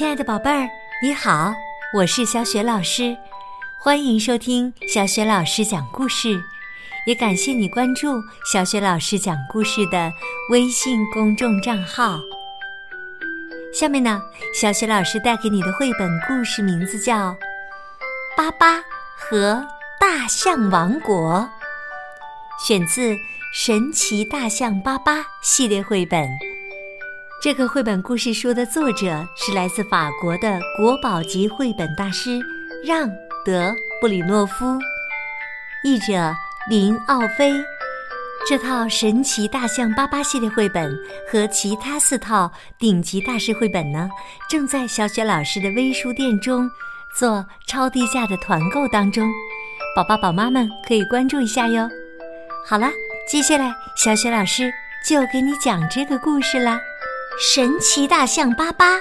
亲爱的宝贝儿，你好，我是小雪老师，欢迎收听小雪老师讲故事，也感谢你关注小雪老师讲故事的微信公众账号。下面呢，小雪老师带给你的绘本故事名字叫《巴巴和大象王国》，选自《神奇大象巴巴》系列绘本。这个绘本故事书的作者是来自法国的国宝级绘本大师让·德·布里诺夫，译者林奥飞。这套神奇大象巴巴系列绘本和其他四套顶级大师绘本呢，正在小雪老师的微书店中做超低价的团购当中，宝宝宝妈们可以关注一下哟。好了，接下来小雪老师就给你讲这个故事啦。神奇大象巴巴，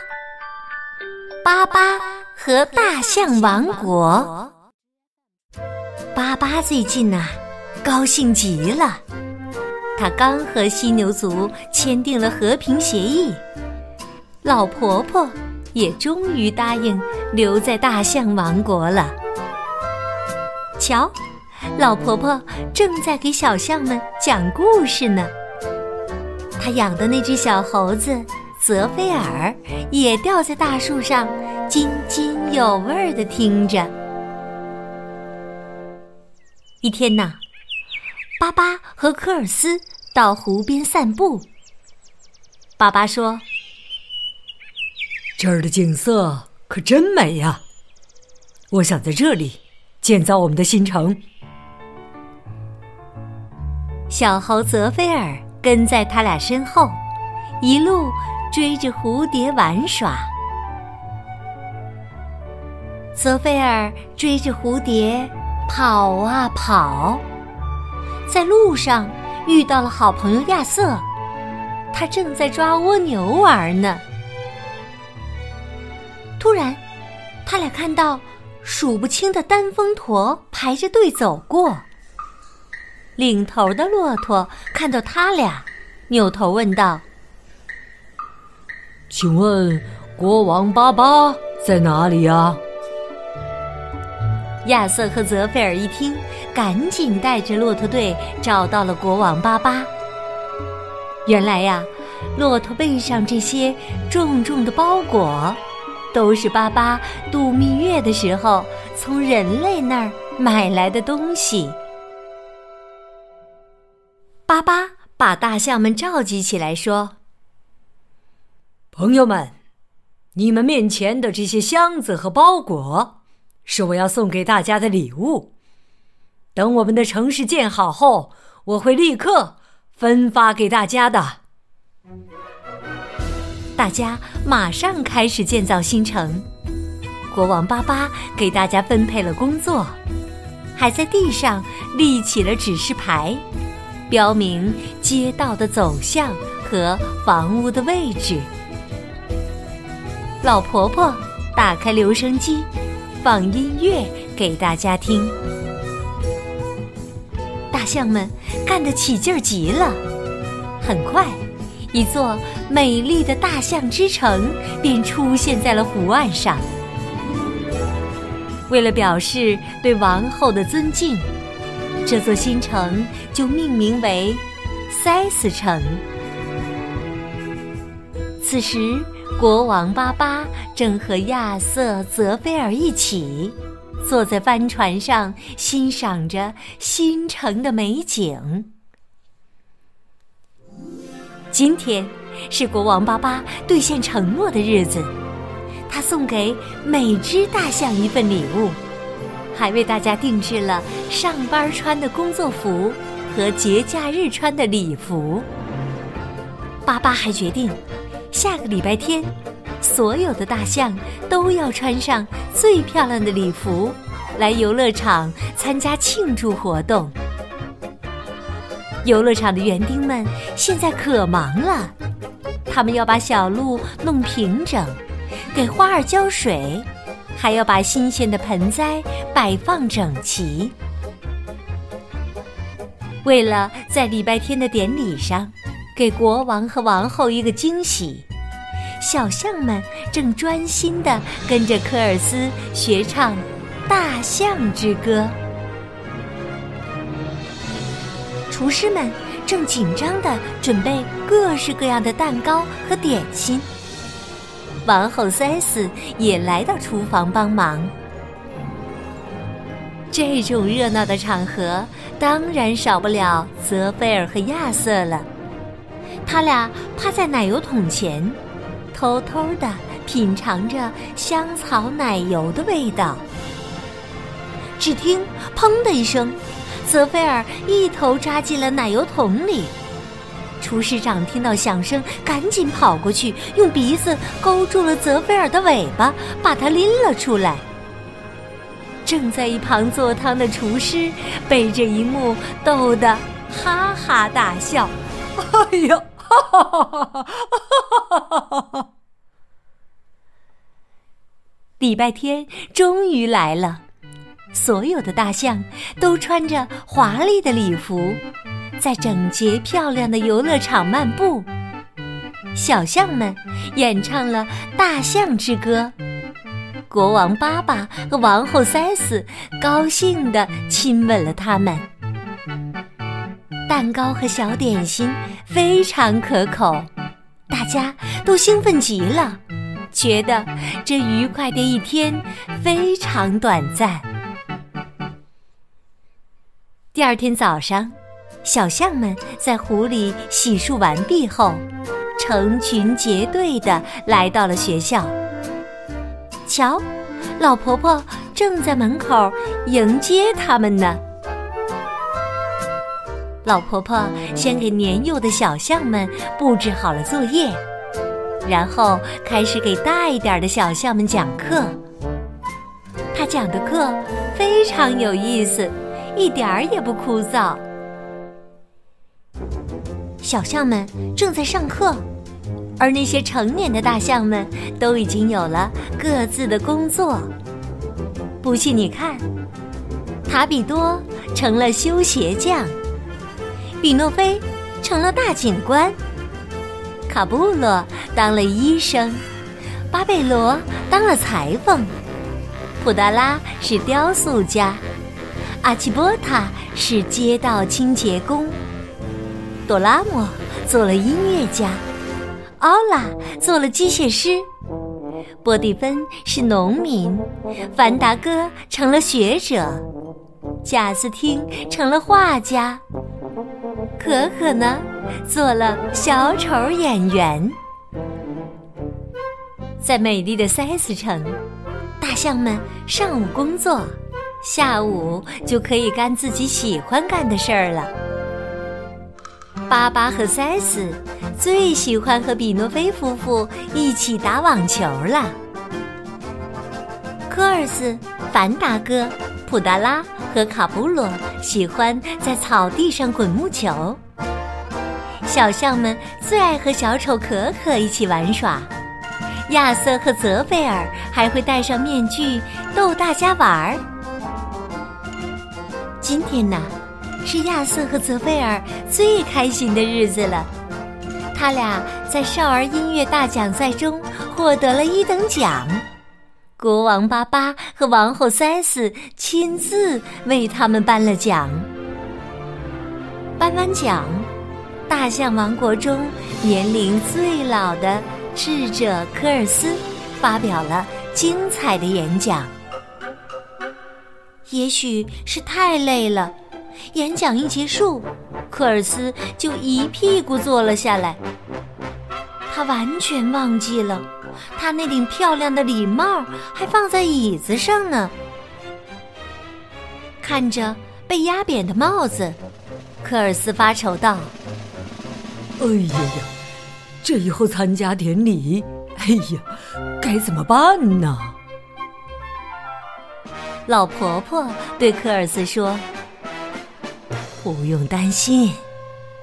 巴巴和大象王国。巴巴最近呐，高兴极了。他刚和犀牛族签订了和平协议，老婆婆也终于答应留在大象王国了。瞧，老婆婆正在给小象们讲故事呢。他养的那只小猴子泽菲尔也吊在大树上，津津有味地听着。一天呐，巴巴和科尔斯到湖边散步。巴巴说：“这儿的景色可真美呀！我想在这里建造我们的新城。”小猴泽菲尔。跟在他俩身后，一路追着蝴蝶玩耍。泽菲尔追着蝴蝶跑啊跑，在路上遇到了好朋友亚瑟，他正在抓蜗牛玩呢。突然，他俩看到数不清的单峰驼排着队走过。领头的骆驼看到他俩，扭头问道：“请问国王巴巴在哪里呀？”亚瑟和泽菲尔一听，赶紧带着骆驼队找到了国王巴巴。原来呀，骆驼背上这些重重的包裹，都是巴巴度蜜月的时候从人类那儿买来的东西。巴巴把大象们召集起来，说：“朋友们，你们面前的这些箱子和包裹，是我要送给大家的礼物。等我们的城市建好后，我会立刻分发给大家的。”大家马上开始建造新城。国王巴巴给大家分配了工作，还在地上立起了指示牌。标明街道的走向和房屋的位置。老婆婆打开留声机，放音乐给大家听。大象们干得起劲儿极了。很快，一座美丽的大象之城便出现在了湖岸上。为了表示对王后的尊敬。这座新城就命名为塞斯城。此时，国王巴巴正和亚瑟、泽菲尔一起坐在帆船上，欣赏着新城的美景。今天是国王巴巴兑现承诺的日子，他送给每只大象一份礼物。还为大家定制了上班穿的工作服和节假日穿的礼服。巴巴还决定，下个礼拜天，所有的大象都要穿上最漂亮的礼服，来游乐场参加庆祝活动。游乐场的园丁们现在可忙了，他们要把小路弄平整，给花儿浇水。还要把新鲜的盆栽摆放整齐。为了在礼拜天的典礼上给国王和王后一个惊喜，小象们正专心地跟着科尔斯学唱《大象之歌》。厨师们正紧张地准备各式各样的蛋糕和点心。王后塞斯也来到厨房帮忙。这种热闹的场合，当然少不了泽菲尔和亚瑟了。他俩趴在奶油桶前，偷偷的品尝着香草奶油的味道。只听“砰”的一声，泽菲尔一头扎进了奶油桶里。厨师长听到响声，赶紧跑过去，用鼻子勾住了泽菲尔的尾巴，把他拎了出来。正在一旁做汤的厨师被这一幕逗得哈哈大笑。哎呀，哈哈哈哈哈哈哈！礼拜天终于来了，所有的大象都穿着华丽的礼服，在整洁漂亮的游乐场漫步。小象们演唱了《大象之歌》。国王巴巴和王后塞斯高兴地亲吻了他们。蛋糕和小点心非常可口，大家都兴奋极了，觉得这愉快的一天非常短暂。第二天早上，小象们在湖里洗漱完毕后，成群结队地来到了学校。瞧，老婆婆正在门口迎接他们呢。老婆婆先给年幼的小象们布置好了作业，然后开始给大一点的小象们讲课。她讲的课非常有意思，一点儿也不枯燥。小象们正在上课。而那些成年的大象们都已经有了各自的工作。不信你看，塔比多成了修鞋匠，比诺菲成了大警官，卡布洛当了医生，巴贝罗当了裁缝，普达拉是雕塑家，阿奇波塔是街道清洁工，朵拉莫做了音乐家。奥拉做了机械师，波蒂芬是农民，凡达哥成了学者，贾斯汀成了画家，可可呢做了小丑演员。在美丽的塞斯城，大象们上午工作，下午就可以干自己喜欢干的事儿了。巴巴和塞斯最喜欢和比诺菲夫妇一起打网球了。科尔斯、凡达哥、普达拉和卡布罗喜欢在草地上滚木球。小象们最爱和小丑可可一起玩耍。亚瑟和泽菲尔还会戴上面具逗大家玩儿。今天呢？是亚瑟和泽贝尔最开心的日子了，他俩在少儿音乐大奖赛中获得了一等奖，国王巴巴和王后塞斯亲自为他们颁了奖。颁完奖，大象王国中年龄最老的智者科尔斯发表了精彩的演讲。也许是太累了。演讲一结束，科尔斯就一屁股坐了下来。他完全忘记了，他那顶漂亮的礼帽还放在椅子上呢。看着被压扁的帽子，科尔斯发愁道：“哎呀呀，这以后参加典礼，哎呀，该怎么办呢？”老婆婆对科尔斯说。不用担心，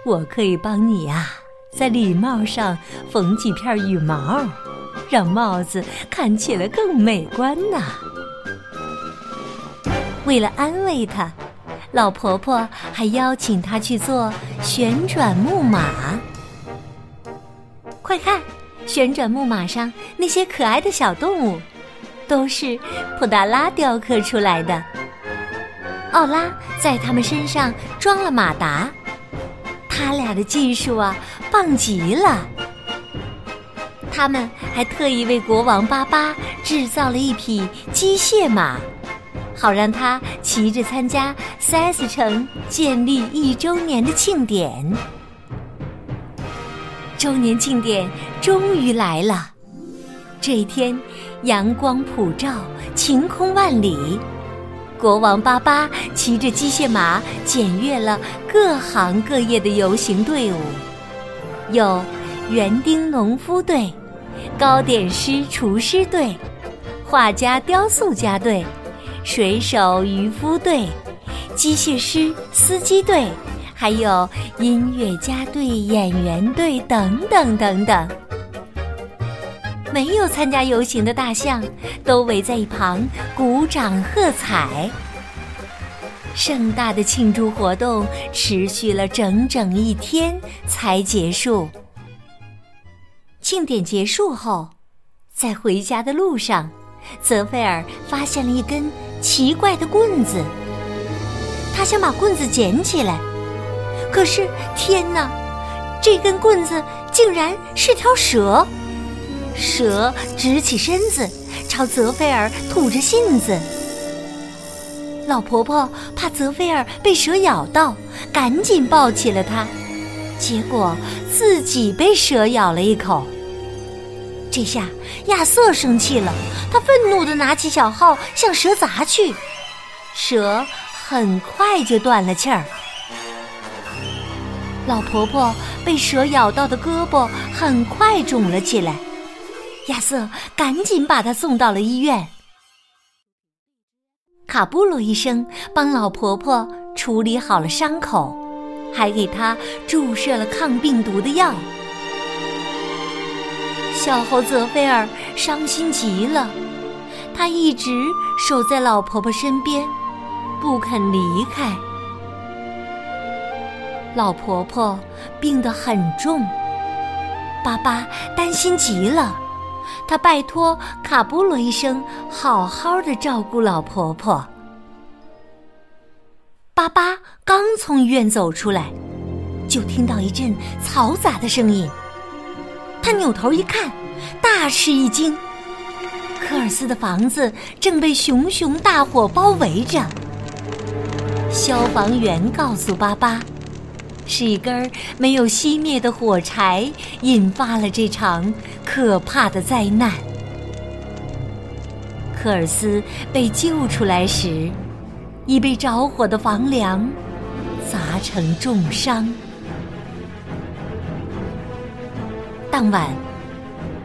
我可以帮你呀，在礼帽上缝几片羽毛，让帽子看起来更美观呢。为了安慰他，老婆婆还邀请他去做旋转木马。快看，旋转木马上那些可爱的小动物，都是普达拉雕刻出来的。奥拉在他们身上装了马达，他俩的技术啊，棒极了。他们还特意为国王巴巴制造了一匹机械马，好让他骑着参加塞斯城建立一周年的庆典。周年庆典终于来了，这一天阳光普照，晴空万里。国王巴巴骑着机械马检阅了各行各业的游行队伍，有园丁农夫队。糕点师、厨师队，画家、雕塑家队，水手、渔夫队，机械师、司机队，还有音乐家队、演员队等等等等。没有参加游行的大象都围在一旁鼓掌喝彩。盛大的庆祝活动持续了整整一天才结束。庆典结束后，在回家的路上，泽菲尔发现了一根奇怪的棍子。他想把棍子捡起来，可是天哪，这根棍子竟然是条蛇！蛇直起身子，朝泽菲尔吐着信子。老婆婆怕泽菲尔被蛇咬到，赶紧抱起了他，结果自己被蛇咬了一口。这下亚瑟生气了，他愤怒地拿起小号向蛇砸去，蛇很快就断了气儿。老婆婆被蛇咬到的胳膊很快肿了起来，亚瑟赶紧把她送到了医院。卡布罗医生帮老婆婆处理好了伤口，还给她注射了抗病毒的药。小猴泽菲尔伤心极了，他一直守在老婆婆身边，不肯离开。老婆婆病得很重，巴巴担心极了，他拜托卡布罗医生好好的照顾老婆婆。巴巴刚从医院走出来，就听到一阵嘈杂的声音。他扭头一看，大吃一惊。科尔斯的房子正被熊熊大火包围着。消防员告诉巴巴，是一根没有熄灭的火柴引发了这场可怕的灾难。科尔斯被救出来时，已被着火的房梁砸成重伤。当晚，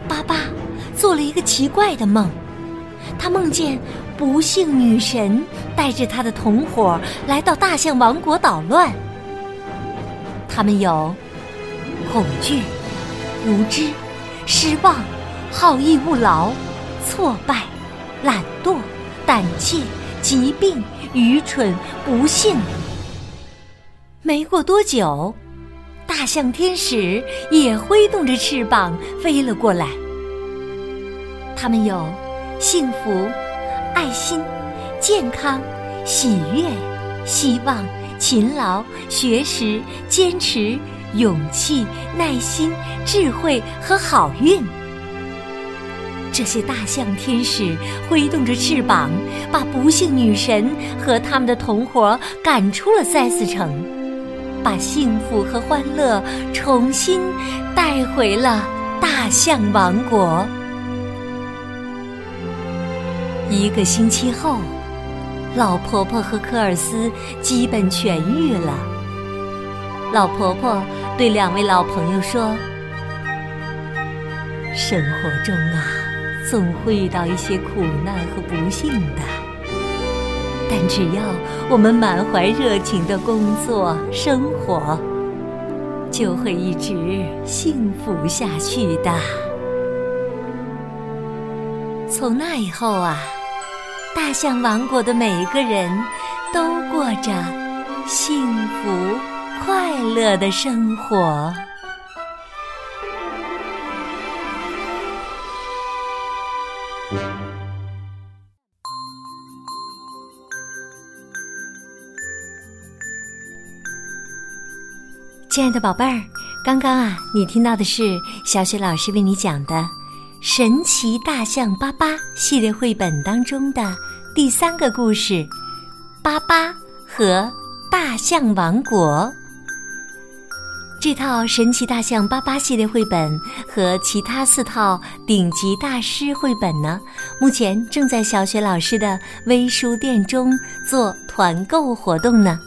巴巴做了一个奇怪的梦。他梦见不幸女神带着他的同伙来到大象王国捣乱。他们有恐惧、无知、失望、好逸恶劳、挫败、懒惰、胆怯、疾病、愚蠢、不幸。没过多久。大象天使也挥动着翅膀飞了过来。他们有幸福、爱心、健康、喜悦、希望、勤劳、学识、坚持、勇气、耐心、智慧和好运。这些大象天使挥动着翅膀，把不幸女神和他们的同伙赶出了塞斯城。把幸福和欢乐重新带回了大象王国。一个星期后，老婆婆和科尔斯基本痊愈了。老婆婆对两位老朋友说：“生活中啊，总会遇到一些苦难和不幸的。”但只要我们满怀热情的工作生活，就会一直幸福下去的。从那以后啊，大象王国的每一个人都过着幸福快乐的生活。亲爱的宝贝儿，刚刚啊，你听到的是小雪老师为你讲的《神奇大象巴巴》系列绘本当中的第三个故事《巴巴和大象王国》。这套《神奇大象巴巴》系列绘本和其他四套顶级大师绘本呢，目前正在小雪老师的微书店中做团购活动呢。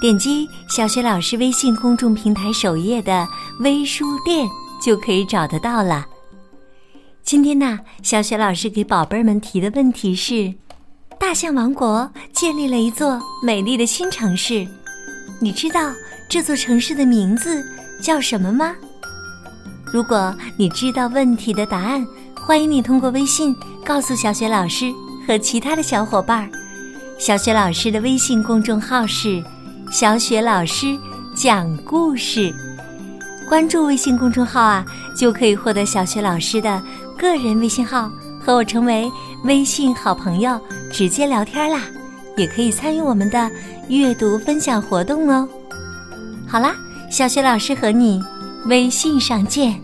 点击小雪老师微信公众平台首页的微书店就可以找得到了。今天呢，小雪老师给宝贝儿们提的问题是：大象王国建立了一座美丽的新城市，你知道这座城市的名字叫什么吗？如果你知道问题的答案，欢迎你通过微信告诉小雪老师和其他的小伙伴儿。小雪老师的微信公众号是。小雪老师讲故事，关注微信公众号啊，就可以获得小雪老师的个人微信号，和我成为微信好朋友，直接聊天啦。也可以参与我们的阅读分享活动哦。好啦，小雪老师和你微信上见。